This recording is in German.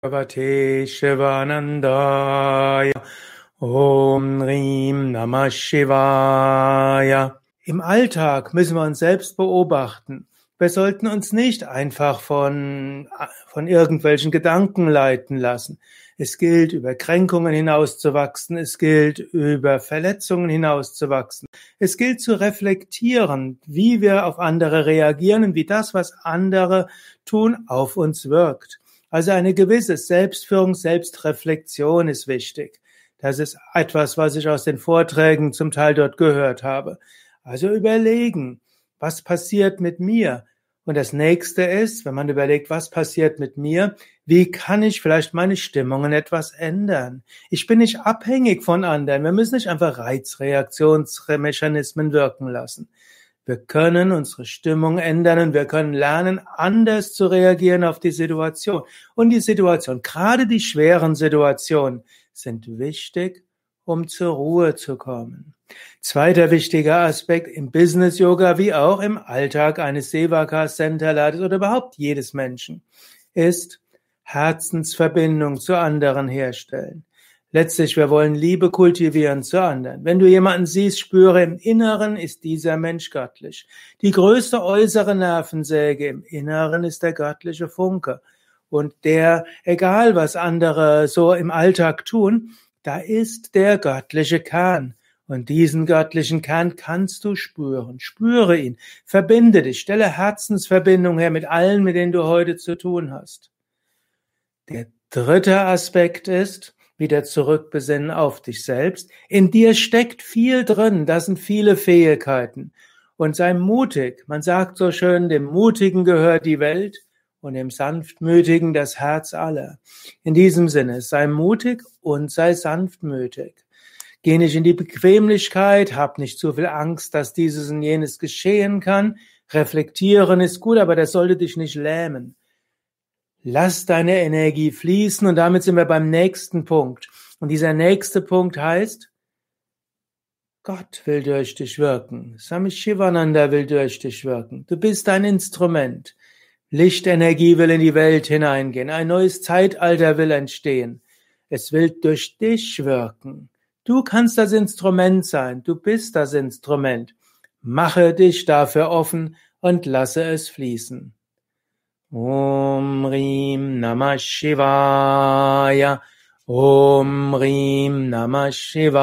Bhagavate Shivanandaya Om Rim Namah Shivaya. Im Alltag müssen wir uns selbst beobachten. Wir sollten uns nicht einfach von, von irgendwelchen Gedanken leiten lassen. Es gilt, über Kränkungen hinauszuwachsen. Es gilt, über Verletzungen hinauszuwachsen. Es gilt zu reflektieren, wie wir auf andere reagieren und wie das, was andere tun, auf uns wirkt. Also eine gewisse Selbstführung, Selbstreflexion ist wichtig. Das ist etwas, was ich aus den Vorträgen zum Teil dort gehört habe. Also überlegen, was passiert mit mir? Und das nächste ist, wenn man überlegt, was passiert mit mir, wie kann ich vielleicht meine Stimmungen etwas ändern? Ich bin nicht abhängig von anderen. Wir müssen nicht einfach Reizreaktionsmechanismen wirken lassen. Wir können unsere Stimmung ändern und wir können lernen, anders zu reagieren auf die Situation. Und die Situation, gerade die schweren Situationen, sind wichtig, um zur Ruhe zu kommen. Zweiter wichtiger Aspekt im Business Yoga wie auch im Alltag eines Sevaka Centerleiters oder überhaupt jedes Menschen ist Herzensverbindung zu anderen herstellen. Letztlich, wir wollen Liebe kultivieren zu anderen. Wenn du jemanden siehst, spüre, im Inneren ist dieser Mensch göttlich. Die größte äußere Nervensäge im Inneren ist der göttliche Funke. Und der, egal was andere so im Alltag tun, da ist der göttliche Kern. Und diesen göttlichen Kern kannst du spüren. Spüre ihn. Verbinde dich. Stelle Herzensverbindung her mit allen, mit denen du heute zu tun hast. Der dritte Aspekt ist, wieder zurückbesinnen auf dich selbst. In dir steckt viel drin, das sind viele Fähigkeiten. Und sei mutig. Man sagt so schön, dem Mutigen gehört die Welt und dem Sanftmütigen das Herz aller. In diesem Sinne, sei mutig und sei sanftmütig. Geh nicht in die Bequemlichkeit, hab nicht zu viel Angst, dass dieses und jenes geschehen kann. Reflektieren ist gut, aber das sollte dich nicht lähmen. Lass deine Energie fließen und damit sind wir beim nächsten Punkt. Und dieser nächste Punkt heißt, Gott will durch dich wirken. Sami Shivananda will durch dich wirken. Du bist ein Instrument. Lichtenergie will in die Welt hineingehen. Ein neues Zeitalter will entstehen. Es will durch dich wirken. Du kannst das Instrument sein. Du bist das Instrument. Mache dich dafür offen und lasse es fließen. Om Rim Namah Shivaya. Om Rim Namah Shivaya.